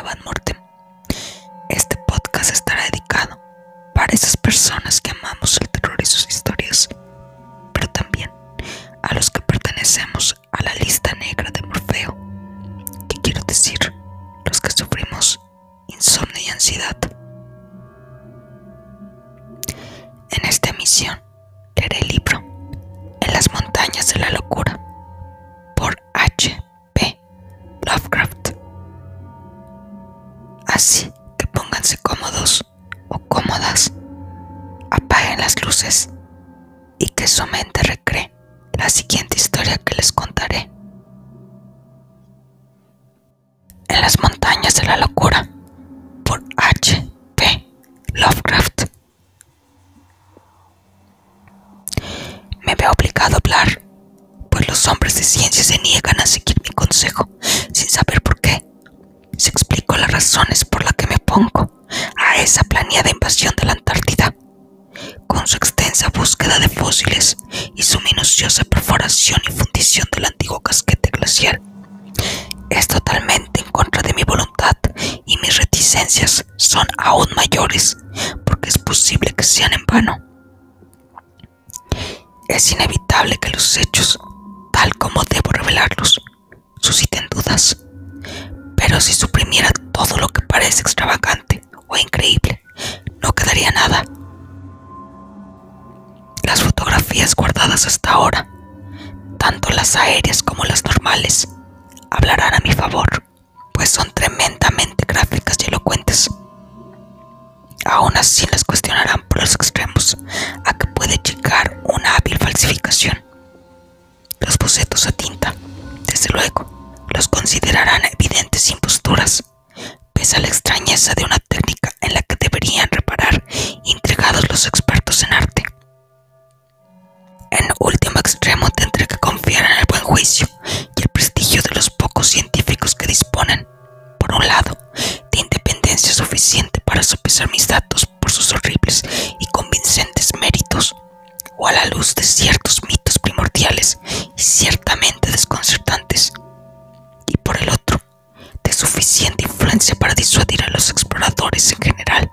Van. Este podcast estará dedicado para esas personas que amamos el terror y sus historias, pero también a los que pertenecemos a la lista negra de Morfeo, que quiero decir, los que sufrimos insomnio y ansiedad. En esta emisión leeré el libro En las montañas de la locura Así que pónganse cómodos o cómodas, apaguen las luces y que su mente recree la siguiente historia que les contaré. En las montañas de la locura por H. P. Lovecraft. Me veo obligado a hablar, pues los hombres de ciencia se niegan a seguir mi consejo sin saber por qué. Se explico las razones por las que me opongo a esa planeada invasión de la Antártida. Con su extensa búsqueda de fósiles y su minuciosa perforación y fundición del antiguo casquete glacial, es totalmente en contra de mi voluntad y mis son aún mayores porque es posible que sean en vano. Es inevitable que los hechos, tal como debo revelarlos, susciten dudas. Pero si suprimiera todo lo que parece extravagante o increíble, no quedaría nada. Las fotografías guardadas hasta ahora, tanto las aéreas como las normales, hablarán a mi favor, pues son tremendamente gráficas y elocuentes. Aún así las cuestionarán por los extremos a que puede llegar una hábil falsificación. Los bocetos a tinta, desde luego, los considerarán evidentes imposturas, pese a la extrañeza de una técnica en la que deberían reparar intrigados los expertos en arte. Para sopesar mis datos por sus horribles y convincentes méritos, o a la luz de ciertos mitos primordiales y ciertamente desconcertantes, y por el otro, de suficiente influencia para disuadir a los exploradores en general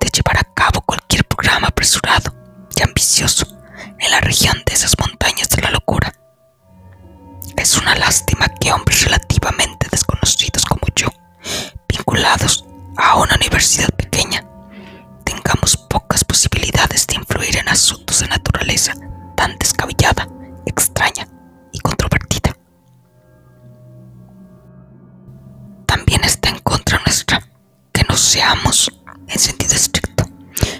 de llevar a cabo cualquier programa apresurado y ambicioso en la región de esas montañas de la locura. Es una lástima que hombres relativamente desconocidos como yo, vinculados a una universidad tan descabellada, extraña y controvertida. También está en contra nuestra que no seamos, en sentido estricto,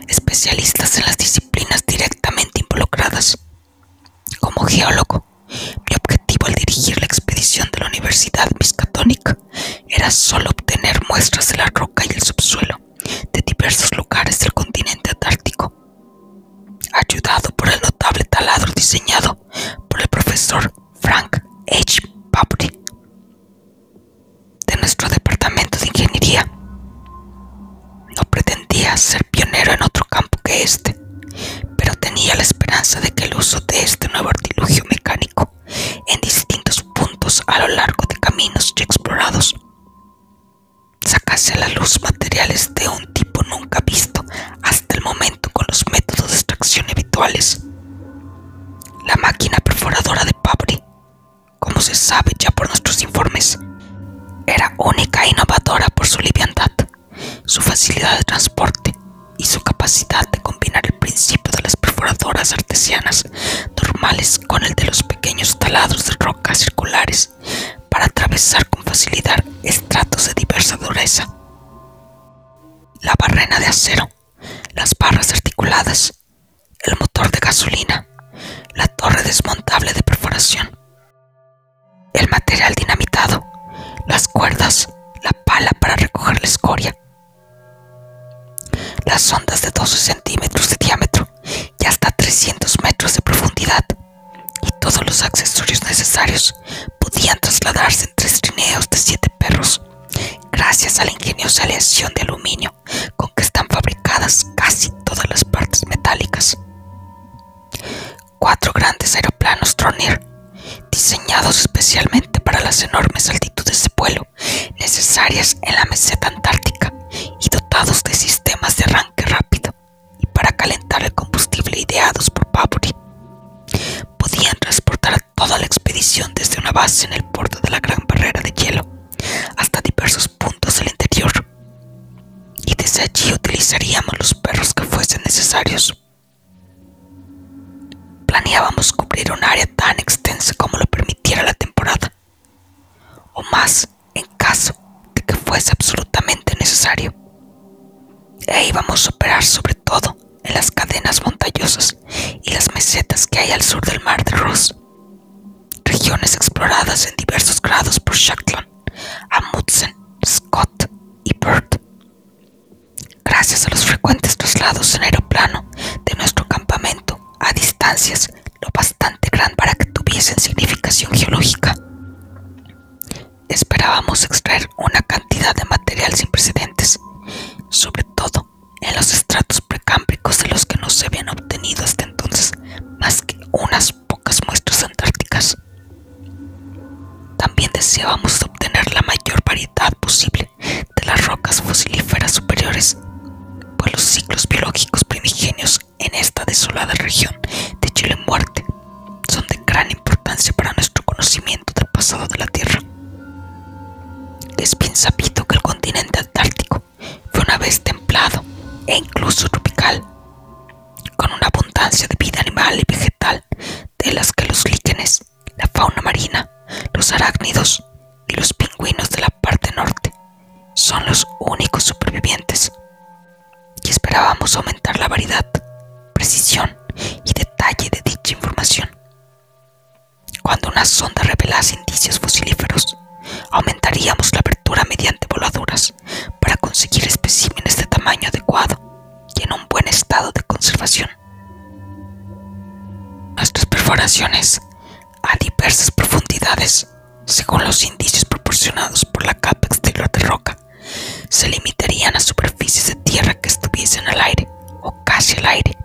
especialistas en las disciplinas directamente involucradas. Como geólogo, mi objetivo al dirigir la expedición de la Universidad Miskatonic era solo obtener muestras de la roca y el subsuelo la luz materiales de un tipo nunca visto hasta el momento con los métodos de extracción habituales. La máquina perforadora de Pabri, como se sabe ya por nuestros informes, era única e innovadora por su liviandad, su facilidad de transporte y su capacidad de combinar el principio de las perforadoras artesianas normales con el de los pequeños taladros de roca circulares atravesar con facilidad estratos de diversa dureza. La barrena de acero, las barras articuladas, el motor de gasolina, la torre desmontable de perforación, el material dinamitado, las cuerdas, la pala para recoger la escoria, las ondas de 12 centímetros de diámetro y hasta 300 metros de profundidad, y todos los accesorios necesarios podían trasladarse en tres trineos de siete perros, gracias a la ingeniosa aleación de aluminio con que están fabricadas casi todas las partes metálicas. Cuatro grandes aeroplanos Tronir, diseñados especialmente para las enormes altitudes de vuelo necesarias en la meseta antártica toda la expedición desde una base en el puerto de la Gran Barrera de Hielo hasta diversos puntos del interior. Y desde allí utilizaríamos los perros que fuesen necesarios. Planeábamos cubrir un área tan extensa como lo permitiera la temporada, o más en caso de que fuese absolutamente necesario. E íbamos a operar sobre todo en las cadenas montañosas y las mesetas que hay al sur del mar de Ross, exploradas en diversos grados por Shackland, Amundsen, Scott y Bird. Gracias a los frecuentes traslados en aeroplano de nuestro campamento a distancias lo bastante gran para que tuviesen significación geológica. Esperábamos extraer una cantidad de material sin precedentes, sobre todo en los estratos precámbricos de los que no se habían obtenido hasta entonces más que unas También deseábamos obtener la mayor variedad posible de las rocas fosilíferas superiores, pues los ciclos biológicos primigenios en esta desolada región una sonda revelase indicios fosilíferos, aumentaríamos la apertura mediante voladuras para conseguir especímenes de tamaño adecuado y en un buen estado de conservación. Nuestras perforaciones a diversas profundidades, según los indicios proporcionados por la capa exterior de roca, se limitarían a superficies de tierra que estuviesen al aire o casi al aire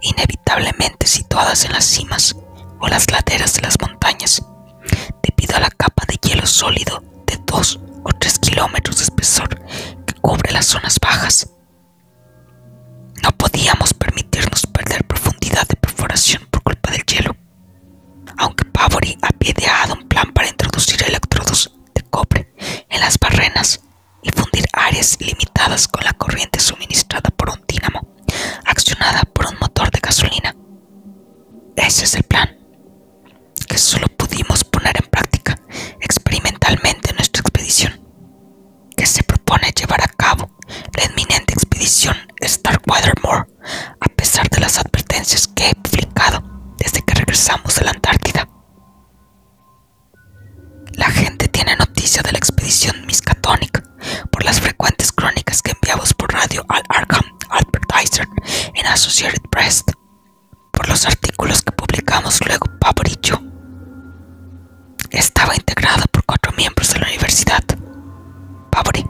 inevitablemente situadas en las cimas o las laderas de las montañas, debido a la capa de hielo sólido de 2 o 3 kilómetros de espesor que cubre las zonas bajas. No podíamos permitirnos perder Associated Press, por los artículos que publicamos luego Pablo y yo. Estaba integrada por cuatro miembros de la universidad. Pabori,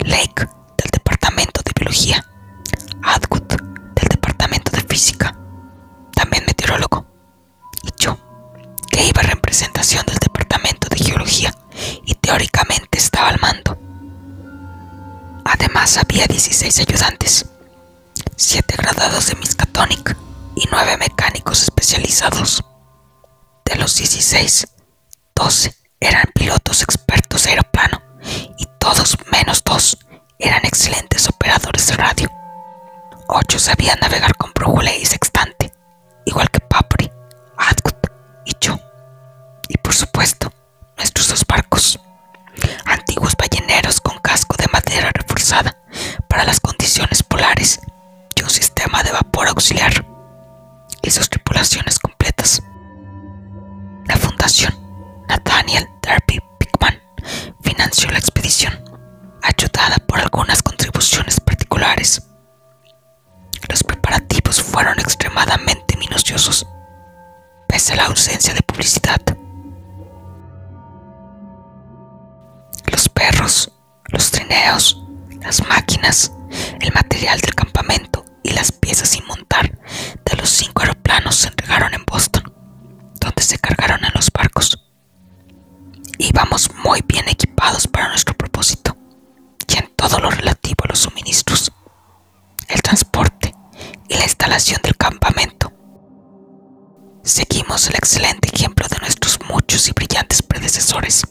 Lake del Departamento de Biología, Atwood del Departamento de Física, también meteorólogo, y yo, que iba en representación del Departamento de Geología y teóricamente estaba al mando. Además había 16 ayudantes, 7 graduados de Miskatonic y 9 mecánicos especializados. De los 16, 12 eran pilotos expertos de aeroplano y todos menos 2 eran excelentes operadores de radio. 8 sabían navegar con brújula y sextante, igual que Papri, Atwood y yo. Y por supuesto, a la ausencia de publicidad. Los perros, los trineos, las máquinas, el material del campamento y las piezas sin montar de los cinco aeroplanos se entregaron en Boston, donde se cargaron en los barcos. Íbamos muy bien equipados para nuestro propósito. todo lo relativo a los suministros, el transporte y la instalación del campamento. Seguimos el excelente ejemplo de nuestros muchos y brillantes predecesores.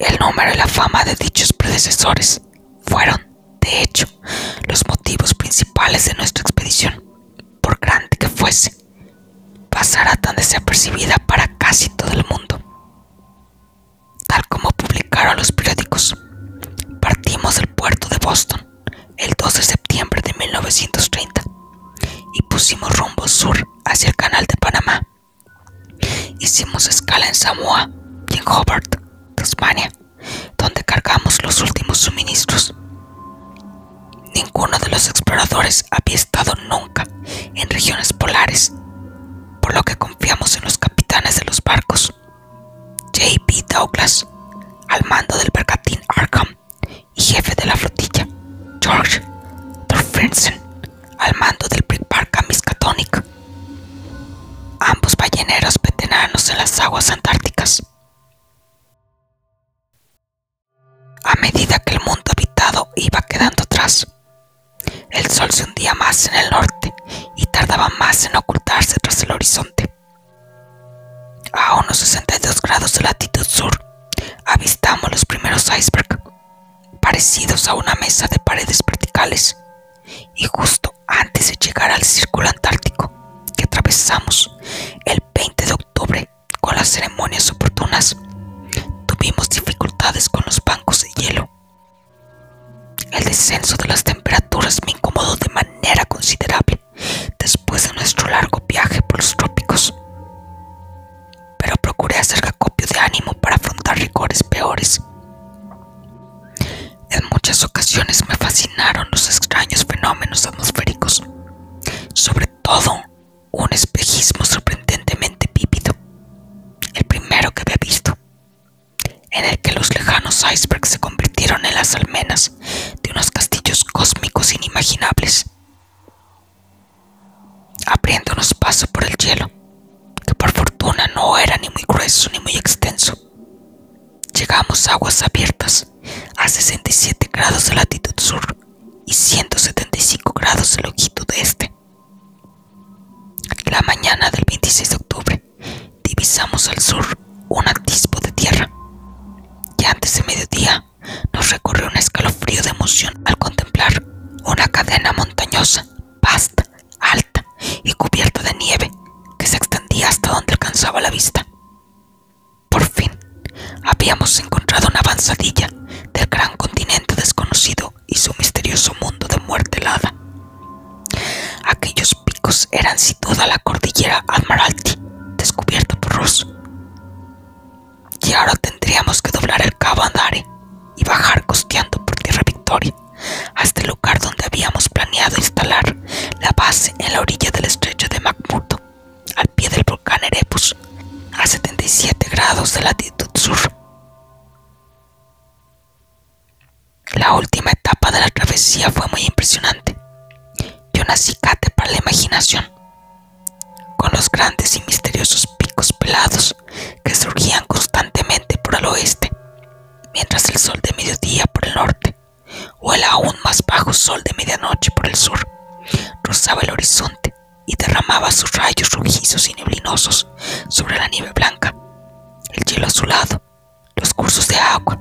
El número y la fama de dichos predecesores fueron, de hecho, los motivos principales de nuestra expedición, por grande que fuese, pasará tan desapercibida para casi todo el mundo. Tal como publicaron los periódicos, partimos del puerto de Boston el 2 de septiembre de 1930 y pusimos rumbo sur hacia el canal de Panamá. Hicimos escala en Samoa y en Hobart, Tasmania, donde cargamos los últimos suministros. Ninguno de los exploradores había estado nunca en regiones polares, por lo que confiamos en los capitanes de los barcos. J.P. Douglas, al mando del bergantín Arkham y jefe de la flotilla, George Thorfinn, al mando del veteranos en las aguas antárticas. A medida que el mundo habitado iba quedando atrás, el sol se hundía más en el norte y tardaba más en ocultarse tras el horizonte. A unos 62 grados de latitud sur, avistamos los primeros icebergs, parecidos a una mesa de paredes verticales, y justo antes de llegar al círculo antártico atravesamos el 20 de octubre con las ceremonias oportunas, tuvimos dificultades con los bancos de hielo. El descenso de las temperaturas me incomodó de manera considerable después de nuestro largo viaje por los trópicos. Pero procuré hacer acopio de ánimo para afrontar rigores peores. En muchas ocasiones me fascinaron los extraños fenómenos atmosféricos, sobre todo un espejismo sorprendentemente vívido, el primero que había visto, en el que los lejanos icebergs se convirtieron en las almenas de unos castillos cósmicos inimaginables, abriéndonos paso por el hielo, que por fortuna no era ni muy grueso ni muy extenso. Llegamos a aguas abiertas a 67 grados de latitud sur y 175 grados de longitud este. La mañana del 26 de octubre. Divisamos al sur un atisbo La última etapa de la travesía fue muy impresionante. Y un acicate para la imaginación, con los grandes y misteriosos picos pelados que surgían constantemente por el oeste, mientras el sol de mediodía por el norte, o el aún más bajo sol de medianoche por el sur, rozaba el horizonte y derramaba sus rayos rojizos y neblinosos sobre la nieve blanca, el hielo azulado, los cursos de agua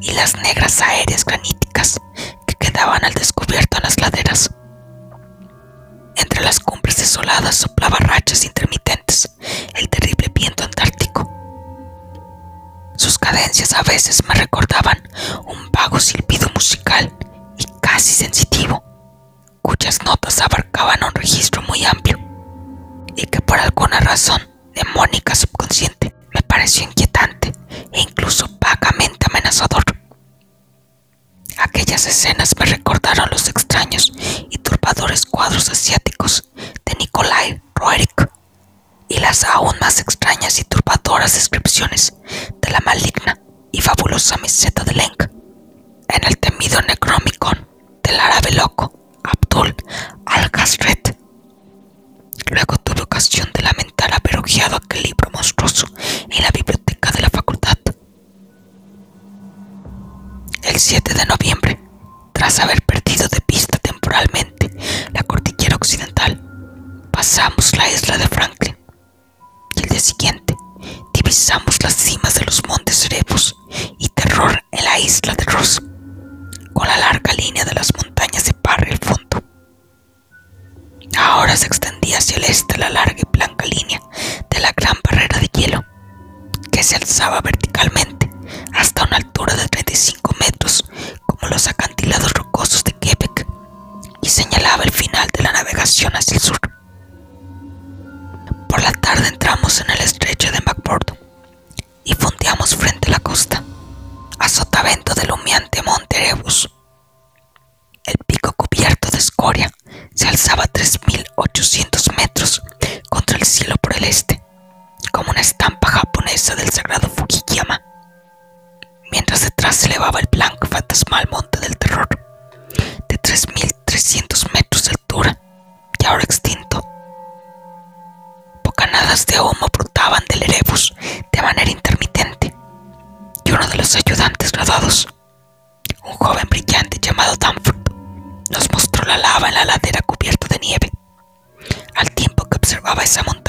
y las negras aéreas graníticas que quedaban al descubierto en las laderas. Entre las cumbres desoladas soplaba rachas intermitentes el terrible viento antártico. Sus cadencias a veces me recordaban un vago silbido musical y casi sensitivo, cuyas notas abarcaban un registro muy amplio y que por alguna razón demónica subconsciente me pareció inquietante e incluso vagamente amenazador. Aquellas escenas me recordaron los extraños y turbadores cuadros asiáticos de Nikolai Roerich y las aún más extrañas y turbadoras descripciones de la maligna y fabulosa meseta de Lenk sagrado Fukiyama, mientras detrás se elevaba el blanco y fantasmal monte del terror, de 3.300 metros de altura y ahora extinto. Bocanadas de humo brotaban del Erebus de manera intermitente, y uno de los ayudantes graduados, un joven brillante llamado Danford, nos mostró la lava en la ladera cubierta de nieve, al tiempo que observaba esa montaña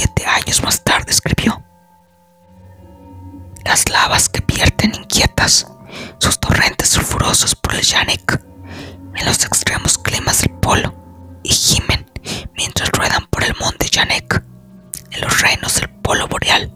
siete años más tarde escribió. Las lavas que vierten inquietas sus torrentes sulfurosos por el Yannick en los extremos climas del polo y gimen mientras ruedan por el monte Yannick en los reinos del polo boreal.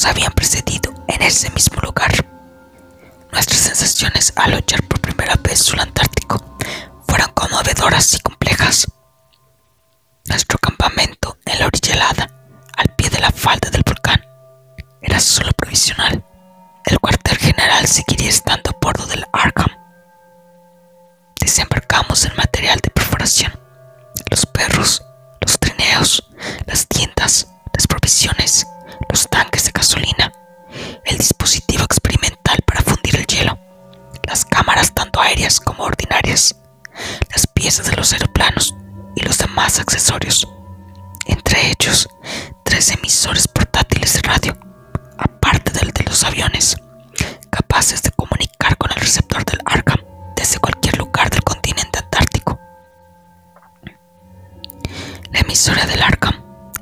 nos habían precedido en ese mismo lugar. Nuestras sensaciones al luchar por primera vez sur Antártico fueron conmovedoras y complejas. Nuestro campamento en la orilla helada, al pie de la falda del volcán, era solo provisional. El cuartel general seguiría estando a bordo del Arkham. Desembarcamos el material de perforación, los perros, los trineos, las tiendas, las provisiones, más accesorios, entre ellos tres emisores portátiles de radio, aparte del de los aviones, capaces de comunicar con el receptor del Arkham desde cualquier lugar del continente antártico. La emisora del Arkham,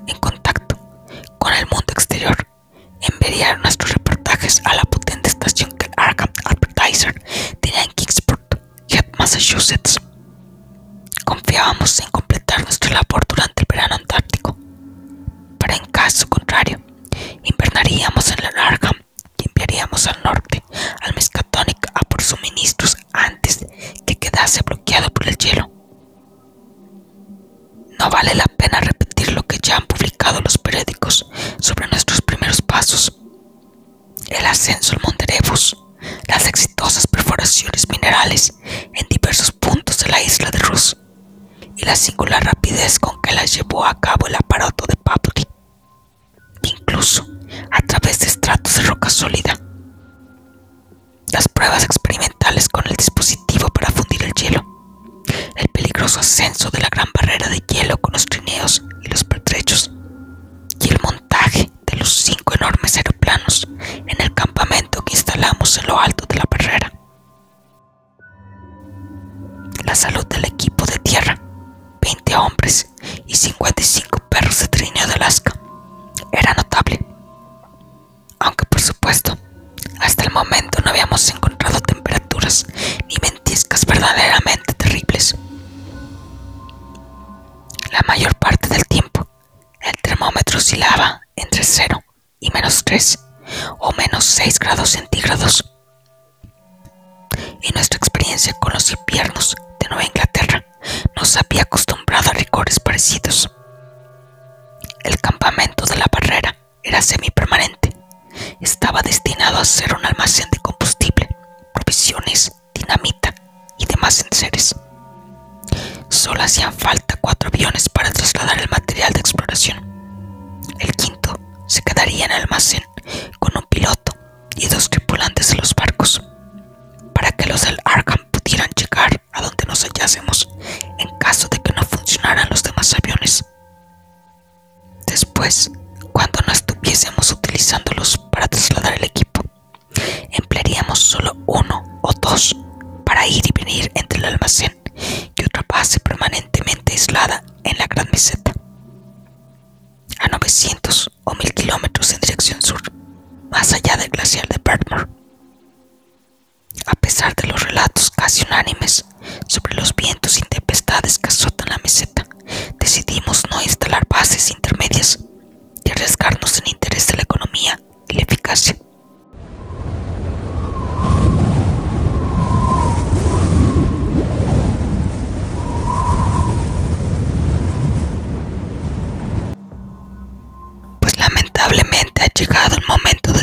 en contacto con el mundo exterior, enviaría nuestros reportajes a la potente estación que el Arkham Advertiser tenía en Kingsport, Head, Massachusetts. Confiábamos en musst du Labor peligroso ascenso de la gran barrera de hielo con los trineos y los pertrechos, y el montaje de los cinco enormes aeroplanos en el campamento que instalamos en lo alto de la barrera. La salud del equipo de tierra, 20 hombres y 55 perros de trineo de Alaska, era notable. Aunque por supuesto, hasta el momento no habíamos encontrado. Oscilaba entre 0 y menos 3 o menos 6 grados centígrados. Y nuestra experiencia con los inviernos de Nueva Inglaterra nos había acostumbrado a rigores parecidos. El campamento de la barrera era semipermanente. Estaba destinado a ser un almacén de combustible, provisiones, dinamita y demás enseres. Solo hacían falta cuatro aviones para trasladar el material de exploración. El quinto se quedaría en el almacén con un piloto y dos tripulantes de los barcos, para que los del Arkham pudieran llegar a donde nos hallásemos en caso de que no funcionaran los demás aviones. Después, cuando no estuviésemos utilizándolos para trasladar el equipo,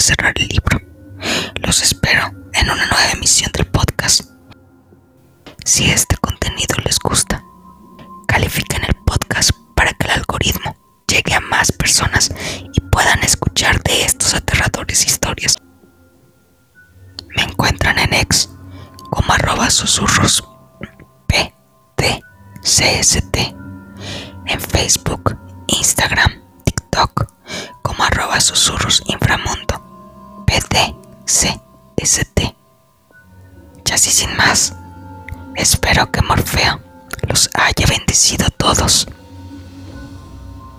cerrar el libro. Los espero en una nueva emisión del podcast. Si este contenido les gusta, califiquen el podcast para que el algoritmo llegue a más personas y puedan escuchar de estos aterradores historias. Me encuentran en ex como arroba susurros PTCST, en Facebook, Instagram, TikTok como arroba susurros inframundo Y así sin más, espero que Morfeo los haya bendecido a todos.